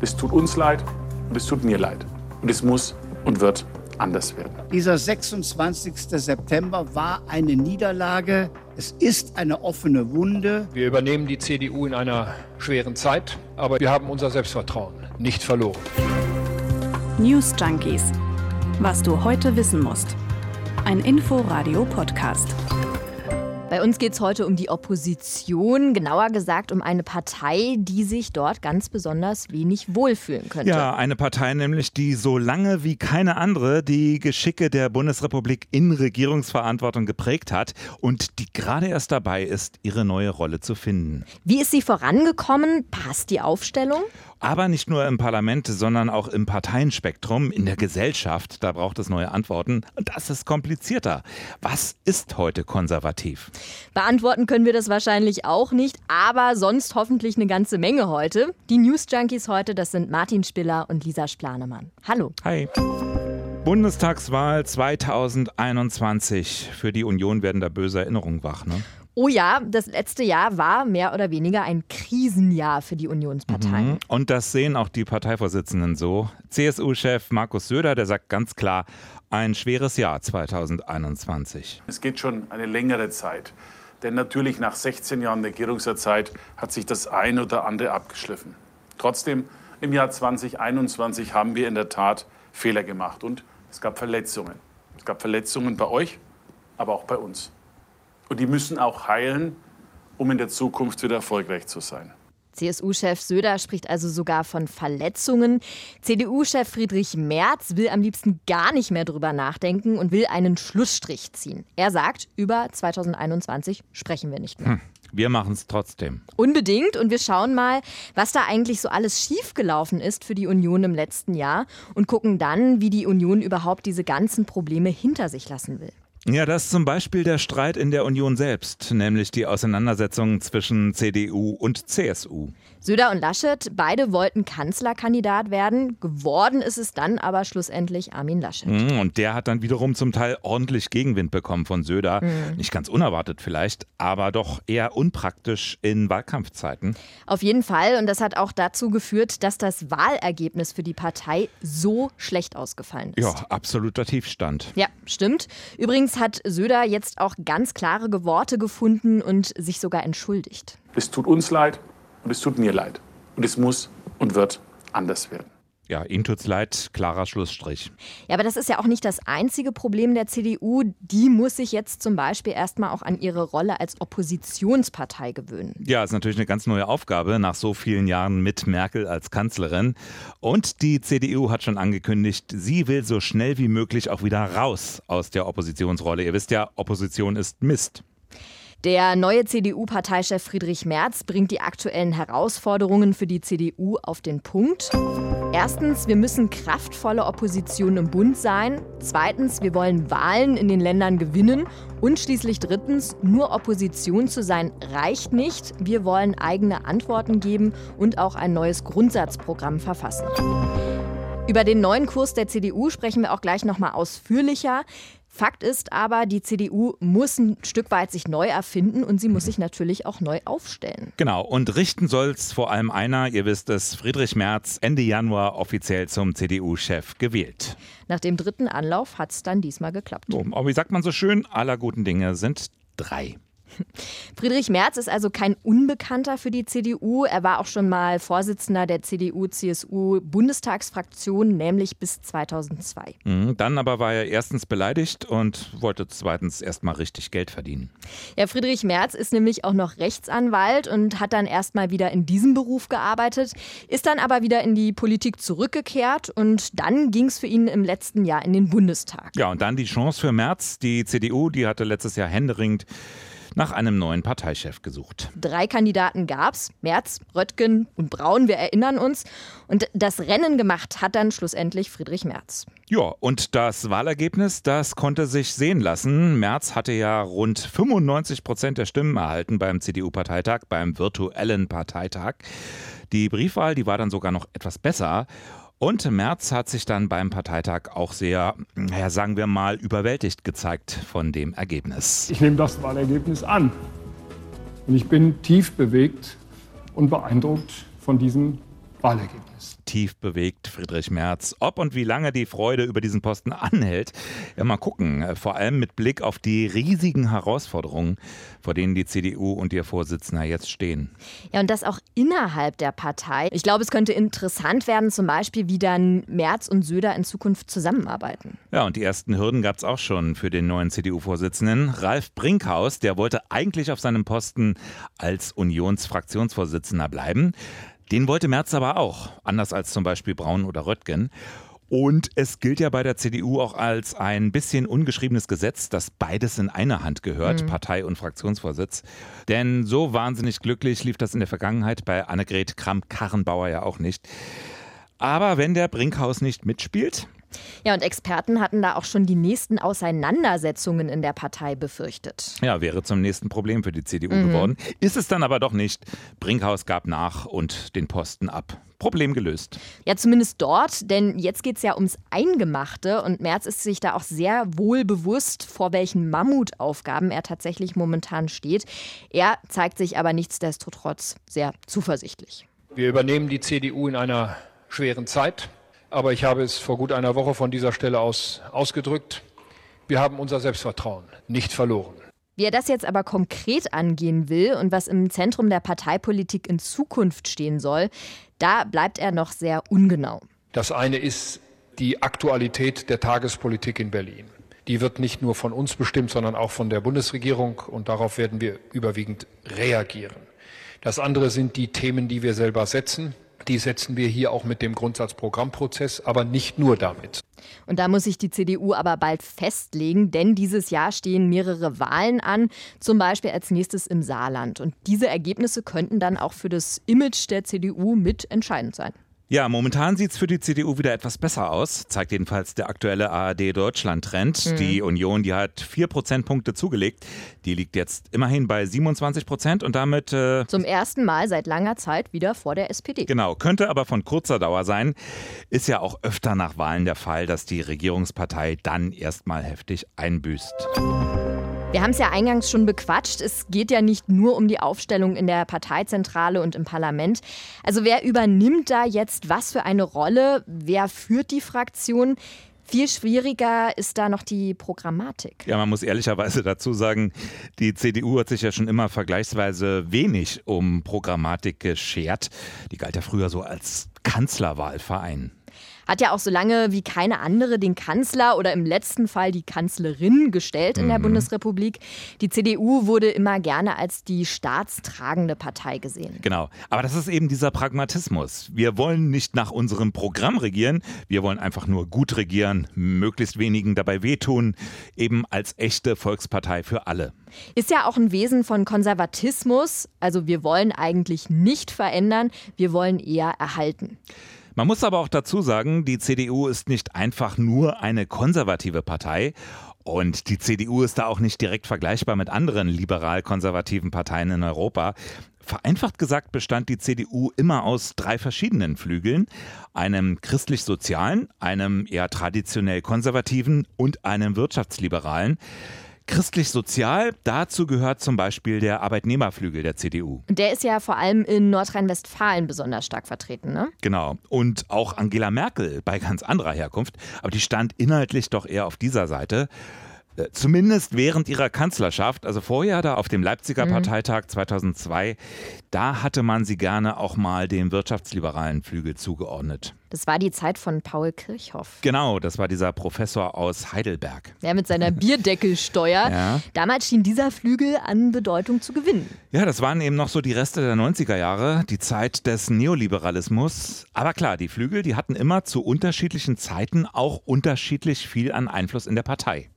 Es tut uns leid und es tut mir leid. Und es muss und wird anders werden. Dieser 26. September war eine Niederlage. Es ist eine offene Wunde. Wir übernehmen die CDU in einer schweren Zeit, aber wir haben unser Selbstvertrauen nicht verloren. News Junkies. Was du heute wissen musst. Ein Info-Radio-Podcast. Bei uns geht es heute um die Opposition, genauer gesagt um eine Partei, die sich dort ganz besonders wenig wohlfühlen könnte. Ja, eine Partei nämlich, die so lange wie keine andere die Geschicke der Bundesrepublik in Regierungsverantwortung geprägt hat und die gerade erst dabei ist, ihre neue Rolle zu finden. Wie ist sie vorangekommen? Passt die Aufstellung? Aber nicht nur im Parlament, sondern auch im Parteienspektrum, in der Gesellschaft. Da braucht es neue Antworten. Und das ist komplizierter. Was ist heute konservativ? Beantworten können wir das wahrscheinlich auch nicht, aber sonst hoffentlich eine ganze Menge heute. Die News Junkies heute, das sind Martin Spiller und Lisa Splanemann. Hallo. Hi. Bundestagswahl 2021. Für die Union werden da böse Erinnerungen wach, ne? Oh ja, das letzte Jahr war mehr oder weniger ein Krisenjahr für die Unionsparteien. Mhm. Und das sehen auch die Parteivorsitzenden so. CSU-Chef Markus Söder, der sagt ganz klar, ein schweres Jahr 2021. Es geht schon eine längere Zeit. Denn natürlich nach 16 Jahren Regierungszeit hat sich das ein oder andere abgeschliffen. Trotzdem, im Jahr 2021 haben wir in der Tat Fehler gemacht und es gab Verletzungen. Es gab Verletzungen bei euch, aber auch bei uns. Und die müssen auch heilen, um in der Zukunft wieder erfolgreich zu sein. CSU-Chef Söder spricht also sogar von Verletzungen. CDU-Chef Friedrich Merz will am liebsten gar nicht mehr drüber nachdenken und will einen Schlussstrich ziehen. Er sagt, über 2021 sprechen wir nicht mehr. Hm. Wir machen es trotzdem. Unbedingt. Und wir schauen mal, was da eigentlich so alles schiefgelaufen ist für die Union im letzten Jahr und gucken dann, wie die Union überhaupt diese ganzen Probleme hinter sich lassen will. Ja, das ist zum Beispiel der Streit in der Union selbst, nämlich die Auseinandersetzung zwischen CDU und CSU. Söder und Laschet, beide wollten Kanzlerkandidat werden. Geworden ist es dann aber schlussendlich Armin Laschet. Mhm, und der hat dann wiederum zum Teil ordentlich Gegenwind bekommen von Söder. Mhm. Nicht ganz unerwartet vielleicht, aber doch eher unpraktisch in Wahlkampfzeiten. Auf jeden Fall. Und das hat auch dazu geführt, dass das Wahlergebnis für die Partei so schlecht ausgefallen ist. Ja, absoluter Tiefstand. Ja, stimmt. Übrigens hat Söder jetzt auch ganz klare Worte gefunden und sich sogar entschuldigt. Es tut uns leid, und es tut mir leid. Und es muss und wird anders werden. Ja, Ihnen tut's leid, klarer Schlussstrich. Ja, aber das ist ja auch nicht das einzige Problem der CDU. Die muss sich jetzt zum Beispiel erstmal auch an ihre Rolle als Oppositionspartei gewöhnen. Ja, ist natürlich eine ganz neue Aufgabe nach so vielen Jahren mit Merkel als Kanzlerin. Und die CDU hat schon angekündigt, sie will so schnell wie möglich auch wieder raus aus der Oppositionsrolle. Ihr wisst ja, Opposition ist Mist. Der neue CDU-Parteichef Friedrich Merz bringt die aktuellen Herausforderungen für die CDU auf den Punkt. Erstens, wir müssen kraftvolle Opposition im Bund sein. Zweitens, wir wollen Wahlen in den Ländern gewinnen. Und schließlich drittens, nur Opposition zu sein reicht nicht. Wir wollen eigene Antworten geben und auch ein neues Grundsatzprogramm verfassen. Über den neuen Kurs der CDU sprechen wir auch gleich nochmal ausführlicher. Fakt ist aber, die CDU muss ein Stück weit sich neu erfinden und sie muss sich natürlich auch neu aufstellen. Genau, und richten soll es vor allem einer, ihr wisst es, Friedrich Merz, Ende Januar offiziell zum CDU-Chef gewählt. Nach dem dritten Anlauf hat es dann diesmal geklappt. So, aber wie sagt man so schön, aller guten Dinge sind drei. Friedrich Merz ist also kein Unbekannter für die CDU. Er war auch schon mal Vorsitzender der CDU-CSU-Bundestagsfraktion, nämlich bis 2002. Mhm, dann aber war er erstens beleidigt und wollte zweitens erstmal richtig Geld verdienen. Ja, Friedrich Merz ist nämlich auch noch Rechtsanwalt und hat dann erstmal wieder in diesem Beruf gearbeitet, ist dann aber wieder in die Politik zurückgekehrt und dann ging es für ihn im letzten Jahr in den Bundestag. Ja, und dann die Chance für Merz. Die CDU, die hatte letztes Jahr händeringend nach einem neuen Parteichef gesucht. Drei Kandidaten gab es, Merz, Röttgen und Braun, wir erinnern uns. Und das Rennen gemacht hat dann schlussendlich Friedrich Merz. Ja, und das Wahlergebnis, das konnte sich sehen lassen. Merz hatte ja rund 95 Prozent der Stimmen erhalten beim CDU-Parteitag, beim virtuellen Parteitag. Die Briefwahl, die war dann sogar noch etwas besser. Und Merz hat sich dann beim Parteitag auch sehr, ja, sagen wir mal, überwältigt gezeigt von dem Ergebnis. Ich nehme das Wahlergebnis an. Und ich bin tief bewegt und beeindruckt von diesem Wahlergebnis. tief bewegt, Friedrich Merz. Ob und wie lange die Freude über diesen Posten anhält, ja mal gucken. Vor allem mit Blick auf die riesigen Herausforderungen, vor denen die CDU und ihr Vorsitzender jetzt stehen. Ja, und das auch innerhalb der Partei. Ich glaube, es könnte interessant werden, zum Beispiel, wie dann Merz und Söder in Zukunft zusammenarbeiten. Ja, und die ersten Hürden gab es auch schon für den neuen CDU-Vorsitzenden. Ralf Brinkhaus, der wollte eigentlich auf seinem Posten als Unionsfraktionsvorsitzender bleiben. Den wollte Merz aber auch, anders als zum Beispiel Braun oder Röttgen. Und es gilt ja bei der CDU auch als ein bisschen ungeschriebenes Gesetz, dass beides in einer Hand gehört, mhm. Partei und Fraktionsvorsitz. Denn so wahnsinnig glücklich lief das in der Vergangenheit bei Annegret Kramp-Karrenbauer ja auch nicht. Aber wenn der Brinkhaus nicht mitspielt, ja, und Experten hatten da auch schon die nächsten Auseinandersetzungen in der Partei befürchtet. Ja, wäre zum nächsten Problem für die CDU mhm. geworden. Ist es dann aber doch nicht. Brinkhaus gab nach und den Posten ab. Problem gelöst. Ja, zumindest dort, denn jetzt geht es ja ums Eingemachte und Merz ist sich da auch sehr wohl bewusst, vor welchen Mammutaufgaben er tatsächlich momentan steht. Er zeigt sich aber nichtsdestotrotz sehr zuversichtlich. Wir übernehmen die CDU in einer schweren Zeit. Aber ich habe es vor gut einer Woche von dieser Stelle aus ausgedrückt. Wir haben unser Selbstvertrauen nicht verloren. Wie er das jetzt aber konkret angehen will und was im Zentrum der Parteipolitik in Zukunft stehen soll, da bleibt er noch sehr ungenau. Das eine ist die Aktualität der Tagespolitik in Berlin. Die wird nicht nur von uns bestimmt, sondern auch von der Bundesregierung und darauf werden wir überwiegend reagieren. Das andere sind die Themen, die wir selber setzen. Die setzen wir hier auch mit dem Grundsatzprogrammprozess, aber nicht nur damit. Und da muss sich die CDU aber bald festlegen, denn dieses Jahr stehen mehrere Wahlen an, zum Beispiel als nächstes im Saarland. Und diese Ergebnisse könnten dann auch für das Image der CDU mitentscheidend sein. Ja, momentan sieht es für die CDU wieder etwas besser aus, zeigt jedenfalls der aktuelle ARD-Deutschland-Trend. Mhm. Die Union, die hat vier Prozentpunkte zugelegt. Die liegt jetzt immerhin bei 27 Prozent und damit. Äh, Zum ersten Mal seit langer Zeit wieder vor der SPD. Genau, könnte aber von kurzer Dauer sein. Ist ja auch öfter nach Wahlen der Fall, dass die Regierungspartei dann erstmal heftig einbüßt. Wir haben es ja eingangs schon bequatscht. Es geht ja nicht nur um die Aufstellung in der Parteizentrale und im Parlament. Also wer übernimmt da jetzt was für eine Rolle? Wer führt die Fraktion? Viel schwieriger ist da noch die Programmatik. Ja, man muss ehrlicherweise dazu sagen, die CDU hat sich ja schon immer vergleichsweise wenig um Programmatik geschert. Die galt ja früher so als Kanzlerwahlverein hat ja auch so lange wie keine andere den Kanzler oder im letzten Fall die Kanzlerin gestellt in der mhm. Bundesrepublik. Die CDU wurde immer gerne als die staatstragende Partei gesehen. Genau. Aber das ist eben dieser Pragmatismus. Wir wollen nicht nach unserem Programm regieren, wir wollen einfach nur gut regieren, möglichst wenigen dabei wehtun, eben als echte Volkspartei für alle. Ist ja auch ein Wesen von Konservatismus. Also wir wollen eigentlich nicht verändern, wir wollen eher erhalten. Man muss aber auch dazu sagen, die CDU ist nicht einfach nur eine konservative Partei. Und die CDU ist da auch nicht direkt vergleichbar mit anderen liberal-konservativen Parteien in Europa. Vereinfacht gesagt bestand die CDU immer aus drei verschiedenen Flügeln, einem christlich-sozialen, einem eher traditionell konservativen und einem wirtschaftsliberalen. Christlich-sozial, dazu gehört zum Beispiel der Arbeitnehmerflügel der CDU. Der ist ja vor allem in Nordrhein-Westfalen besonders stark vertreten, ne? Genau. Und auch Angela Merkel bei ganz anderer Herkunft. Aber die stand inhaltlich doch eher auf dieser Seite. Äh, zumindest während ihrer Kanzlerschaft, also vorher da auf dem Leipziger mhm. Parteitag 2002, da hatte man sie gerne auch mal dem wirtschaftsliberalen Flügel zugeordnet. Das war die Zeit von Paul Kirchhoff. Genau, das war dieser Professor aus Heidelberg. Ja, mit seiner Bierdeckelsteuer. ja. Damals schien dieser Flügel an Bedeutung zu gewinnen. Ja, das waren eben noch so die Reste der 90er Jahre, die Zeit des Neoliberalismus. Aber klar, die Flügel, die hatten immer zu unterschiedlichen Zeiten auch unterschiedlich viel an Einfluss in der Partei.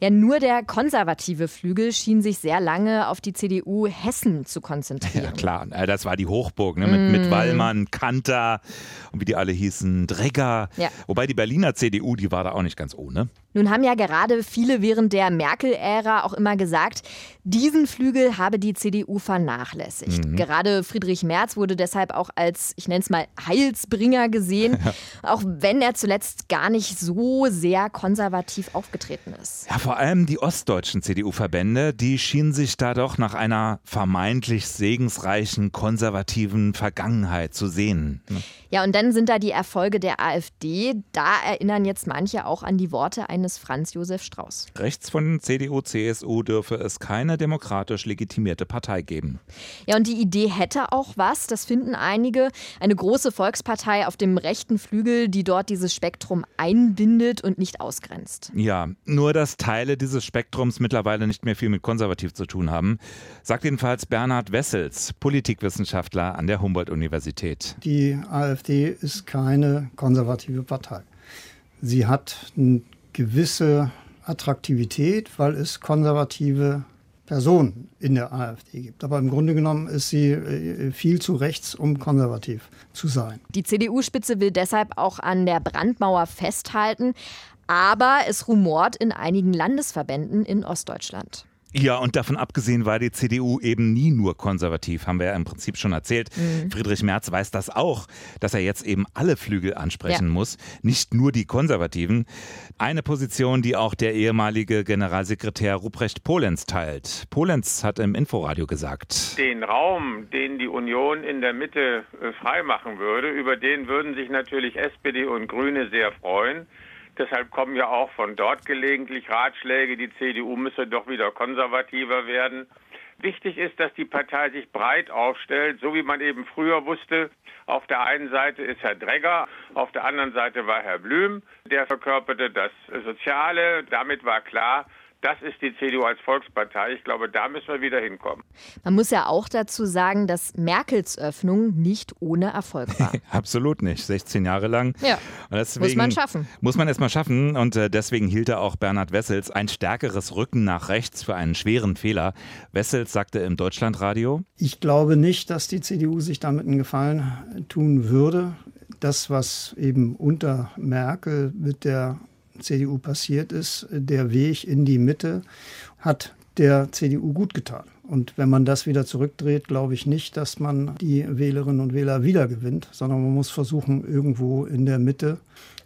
Ja, nur der konservative Flügel schien sich sehr lange auf die CDU Hessen zu konzentrieren. Ja, klar, äh, das war die Hochburg ne? mit, mm. mit Wallmann, Kanter und wie die alle hießen, Dregger. Ja. Wobei die Berliner CDU, die war da auch nicht ganz ohne. Nun haben ja gerade viele während der Merkel-Ära auch immer gesagt, diesen Flügel habe die CDU vernachlässigt. Mhm. Gerade Friedrich Merz wurde deshalb auch als, ich nenne es mal, Heilsbringer gesehen, auch wenn er zuletzt gar nicht so sehr konservativ aufgetreten ist. Ja, vor allem die ostdeutschen CDU-Verbände, die schienen sich da doch nach einer vermeintlich segensreichen konservativen Vergangenheit zu sehen. Ja, und dann sind da die Erfolge der AfD. Da erinnern jetzt manche auch an die Worte eines Franz Josef Strauß. Rechts von CDU, CSU dürfe es keine demokratisch legitimierte Partei geben. Ja, und die Idee hätte auch was, das finden einige. Eine große Volkspartei auf dem rechten Flügel, die dort dieses Spektrum einbindet und nicht ausgrenzt. Ja, nur dass Teile dieses Spektrums mittlerweile nicht mehr viel mit konservativ zu tun haben, sagt jedenfalls Bernhard Wessels, Politikwissenschaftler an der Humboldt-Universität. Die AfD ist keine konservative Partei. Sie hat eine gewisse Attraktivität, weil es konservative Personen in der AfD gibt. Aber im Grunde genommen ist sie äh, viel zu rechts, um konservativ zu sein. Die CDU-Spitze will deshalb auch an der Brandmauer festhalten. Aber es rumort in einigen Landesverbänden in Ostdeutschland. Ja, und davon abgesehen war die CDU eben nie nur konservativ, haben wir ja im Prinzip schon erzählt. Mhm. Friedrich Merz weiß das auch, dass er jetzt eben alle Flügel ansprechen ja. muss, nicht nur die Konservativen. Eine Position, die auch der ehemalige Generalsekretär Ruprecht Polenz teilt. Polenz hat im Inforadio gesagt. Den Raum, den die Union in der Mitte äh, freimachen würde, über den würden sich natürlich SPD und Grüne sehr freuen. Deshalb kommen ja auch von dort gelegentlich Ratschläge, die CDU müsse doch wieder konservativer werden. Wichtig ist, dass die Partei sich breit aufstellt, so wie man eben früher wusste. Auf der einen Seite ist Herr Dregger, auf der anderen Seite war Herr Blüm, der verkörperte das Soziale. Damit war klar, das ist die CDU als Volkspartei. Ich glaube, da müssen wir wieder hinkommen. Man muss ja auch dazu sagen, dass Merkels Öffnung nicht ohne Erfolg war. Absolut nicht. 16 Jahre lang. Ja. muss man schaffen. Muss man erstmal schaffen. Und äh, deswegen hielt er auch Bernhard Wessels ein stärkeres Rücken nach rechts für einen schweren Fehler. Wessels sagte im Deutschlandradio: Ich glaube nicht, dass die CDU sich damit einen Gefallen tun würde. Das, was eben unter Merkel mit der CDU passiert ist, der Weg in die Mitte hat der CDU gut getan. Und wenn man das wieder zurückdreht, glaube ich nicht, dass man die Wählerinnen und Wähler wiedergewinnt, sondern man muss versuchen, irgendwo in der Mitte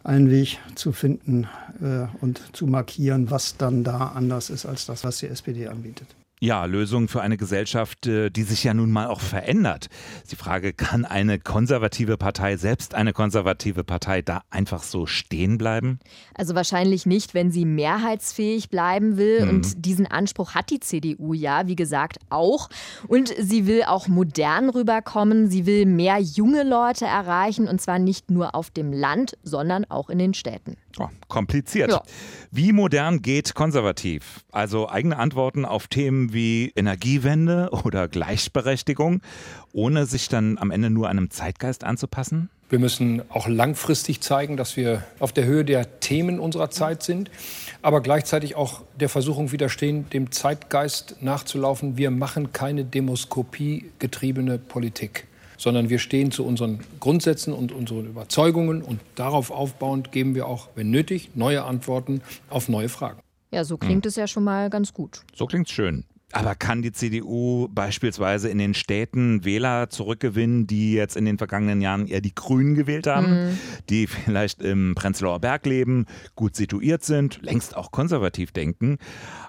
einen Weg zu finden äh, und zu markieren, was dann da anders ist als das, was die SPD anbietet. Ja, Lösung für eine Gesellschaft, äh, die sich ja nun mal auch verändert. Die Frage, kann eine konservative Partei, selbst eine konservative Partei, da einfach so stehen bleiben? Also wahrscheinlich nicht, wenn sie mehrheitsfähig bleiben will. Mhm. Und diesen Anspruch hat die CDU ja, wie gesagt, auch. Und sie will auch modern rüberkommen. Sie will mehr junge Leute erreichen und zwar nicht nur auf dem Land, sondern auch in den Städten. Oh, kompliziert. Ja. Wie modern geht konservativ? Also eigene Antworten auf Themen wie Energiewende oder Gleichberechtigung, ohne sich dann am Ende nur einem Zeitgeist anzupassen? Wir müssen auch langfristig zeigen, dass wir auf der Höhe der Themen unserer Zeit sind, aber gleichzeitig auch der Versuchung widerstehen, dem Zeitgeist nachzulaufen. Wir machen keine Demoskopie getriebene Politik sondern wir stehen zu unseren Grundsätzen und unseren Überzeugungen und darauf aufbauend geben wir auch, wenn nötig, neue Antworten auf neue Fragen. Ja, so klingt hm. es ja schon mal ganz gut. So klingt es schön. Aber kann die CDU beispielsweise in den Städten Wähler zurückgewinnen, die jetzt in den vergangenen Jahren eher die Grünen gewählt haben, mhm. die vielleicht im Prenzlauer Berg leben, gut situiert sind, längst auch konservativ denken?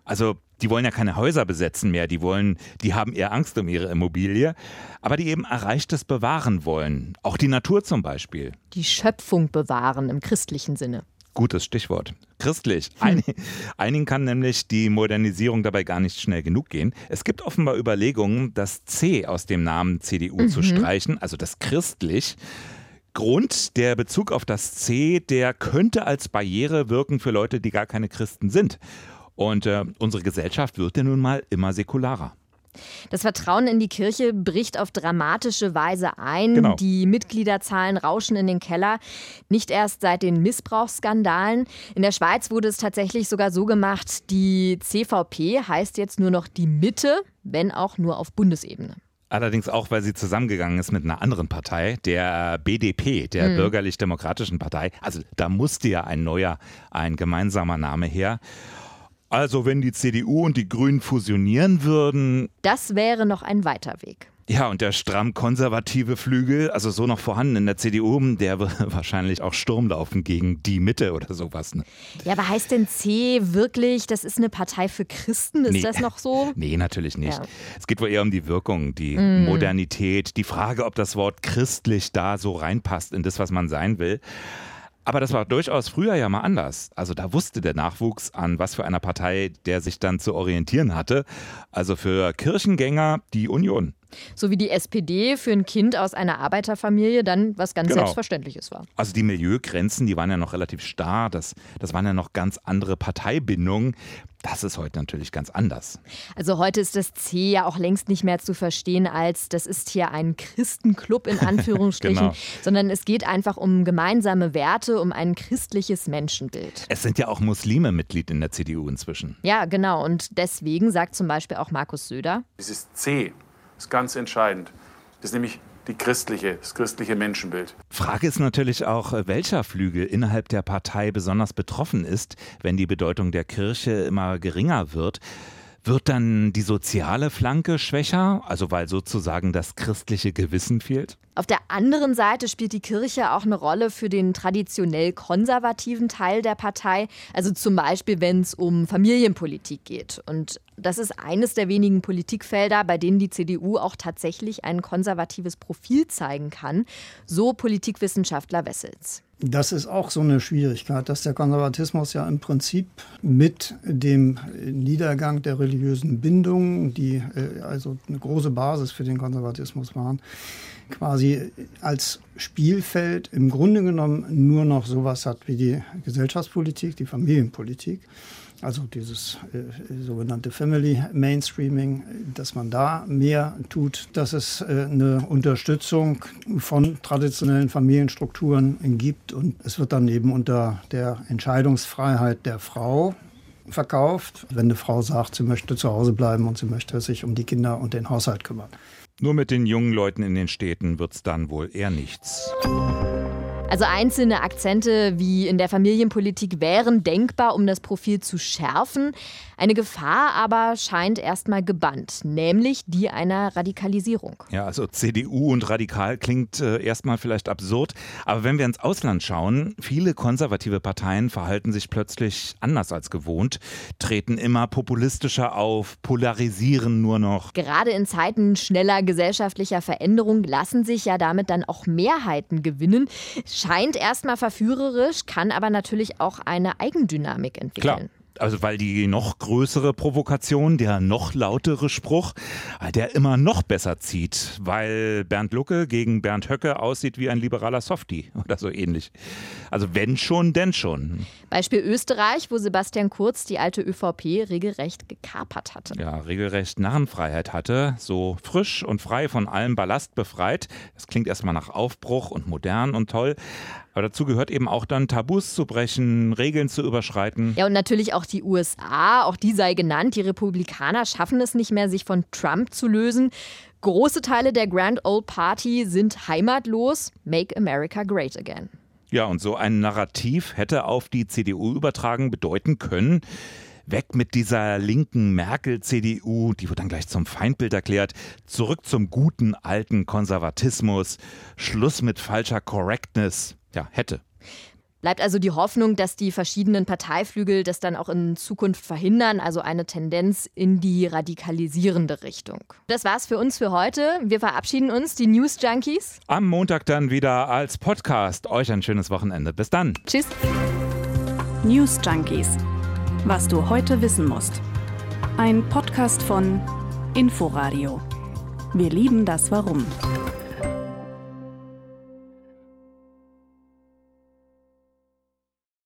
Also die wollen ja keine Häuser besetzen mehr, die wollen, die haben eher Angst um ihre Immobilie, aber die eben Erreichtes bewahren wollen. Auch die Natur zum Beispiel. Die Schöpfung bewahren im christlichen Sinne. Gutes Stichwort. Christlich. Hm. Einigen kann nämlich die Modernisierung dabei gar nicht schnell genug gehen. Es gibt offenbar Überlegungen, das C aus dem Namen CDU mhm. zu streichen, also das christlich. Grund, der Bezug auf das C, der könnte als Barriere wirken für Leute, die gar keine Christen sind. Und äh, unsere Gesellschaft wird ja nun mal immer säkularer. Das Vertrauen in die Kirche bricht auf dramatische Weise ein. Genau. Die Mitgliederzahlen rauschen in den Keller. Nicht erst seit den Missbrauchsskandalen. In der Schweiz wurde es tatsächlich sogar so gemacht, die CVP heißt jetzt nur noch die Mitte, wenn auch nur auf Bundesebene. Allerdings auch, weil sie zusammengegangen ist mit einer anderen Partei, der BDP, der mhm. Bürgerlich-Demokratischen Partei. Also da musste ja ein neuer, ein gemeinsamer Name her. Also wenn die CDU und die Grünen fusionieren würden. Das wäre noch ein weiter Weg. Ja, und der stramm konservative Flügel, also so noch vorhanden in der CDU, der wird wahrscheinlich auch Sturm laufen gegen die Mitte oder sowas. Ne? Ja, aber heißt denn C wirklich, das ist eine Partei für Christen? Ist Nee. das noch so? Nee, natürlich nicht. Ja. Es geht wohl eher um die Wirkung, die Mm. Modernität, die Frage, ob das Wort christlich da so reinpasst in das, was man sein will. Aber das war durchaus früher ja mal anders. Also da wusste der Nachwuchs, an was für einer Partei der sich dann zu orientieren hatte. Also für Kirchengänger die Union. So wie die SPD für ein Kind aus einer Arbeiterfamilie dann was ganz Genau. Selbstverständliches war. Also die Milieugrenzen, die waren ja noch relativ starr. Das, das waren ja noch ganz andere Parteibindungen. Das ist heute natürlich ganz anders. Also heute ist das C ja auch längst nicht mehr zu verstehen als, das ist hier ein Christenclub in Anführungsstrichen, Genau. sondern es geht einfach um gemeinsame Werte, um ein christliches Menschenbild. Es sind ja auch Muslime Mitglied in der CDU inzwischen. Ja, genau. Und deswegen sagt zum Beispiel auch Markus Söder, Dieses C ist ganz entscheidend. Das ist nämlich die christliche, das christliche Menschenbild. Frage ist natürlich auch, welcher Flügel innerhalb der Partei besonders betroffen ist, wenn die Bedeutung der Kirche immer geringer wird. Wird dann die soziale Flanke schwächer, also weil sozusagen das christliche Gewissen fehlt? Auf der anderen Seite spielt die Kirche auch eine Rolle für den traditionell konservativen Teil der Partei, also zum Beispiel, wenn es um Familienpolitik geht. Und das ist eines der wenigen Politikfelder, bei denen die CDU auch tatsächlich ein konservatives Profil zeigen kann, so Politikwissenschaftler Wessels. Das ist auch so eine Schwierigkeit, dass der Konservatismus ja im Prinzip mit dem Niedergang der religiösen Bindungen, die äh, also eine große Basis für den Konservatismus waren, quasi als Spielfeld im Grunde genommen nur noch sowas hat wie die Gesellschaftspolitik, die Familienpolitik. Also dieses äh, sogenannte Family Mainstreaming, dass man da mehr tut, dass es äh, eine Unterstützung von traditionellen Familienstrukturen gibt und es wird dann eben unter der Entscheidungsfreiheit der Frau verkauft, wenn eine Frau sagt, sie möchte zu Hause bleiben und sie möchte sich um die Kinder und den Haushalt kümmern. Nur mit den jungen Leuten in den Städten wird's dann wohl eher nichts. Also einzelne Akzente wie in der Familienpolitik wären denkbar, um das Profil zu schärfen. Eine Gefahr aber scheint erstmal gebannt, nämlich die einer Radikalisierung. Ja, also CDU und radikal klingt äh, erstmal vielleicht absurd, aber wenn wir ins Ausland schauen, viele konservative Parteien verhalten sich plötzlich anders als gewohnt, treten immer populistischer auf, polarisieren nur noch. Gerade in Zeiten schneller gesellschaftlicher Veränderung lassen sich ja damit dann auch Mehrheiten gewinnen. Scheint erstmal verführerisch, kann aber natürlich auch eine Eigendynamik entwickeln. Klar. Also weil die noch größere Provokation, der noch lautere Spruch, der immer noch besser zieht, weil Bernd Lucke gegen Bernd Höcke aussieht wie ein liberaler Softie oder so ähnlich. Also wenn schon, denn schon. Beispiel Österreich, wo Sebastian Kurz die alte ÖVP regelrecht gekapert hatte. Ja, regelrecht Narrenfreiheit hatte, so frisch und frei von allem Ballast befreit. Das klingt erstmal nach Aufbruch und modern und toll. Aber dazu gehört eben auch dann Tabus zu brechen, Regeln zu überschreiten. Ja, und natürlich auch die USA, auch die sei genannt. Die Republikaner schaffen es nicht mehr, sich von Trump zu lösen. Große Teile der Grand Old Party sind heimatlos. Make America Great Again. Ja, und so ein Narrativ hätte auf die CDU übertragen bedeuten können, weg mit dieser linken Merkel-CDU, die wird dann gleich zum Feindbild erklärt, zurück zum guten alten Konservatismus, Schluss mit falscher Correctness. Ja, hätte. Bleibt also die Hoffnung, dass die verschiedenen Parteiflügel das dann auch in Zukunft verhindern, also eine Tendenz in die radikalisierende Richtung. Das war's für uns für heute. Wir verabschieden uns, die News Junkies. Am Montag dann wieder als Podcast. Euch ein schönes Wochenende. Bis dann. Tschüss. News Junkies. Was du heute wissen musst. Ein Podcast von Inforadio. Wir lieben das Warum.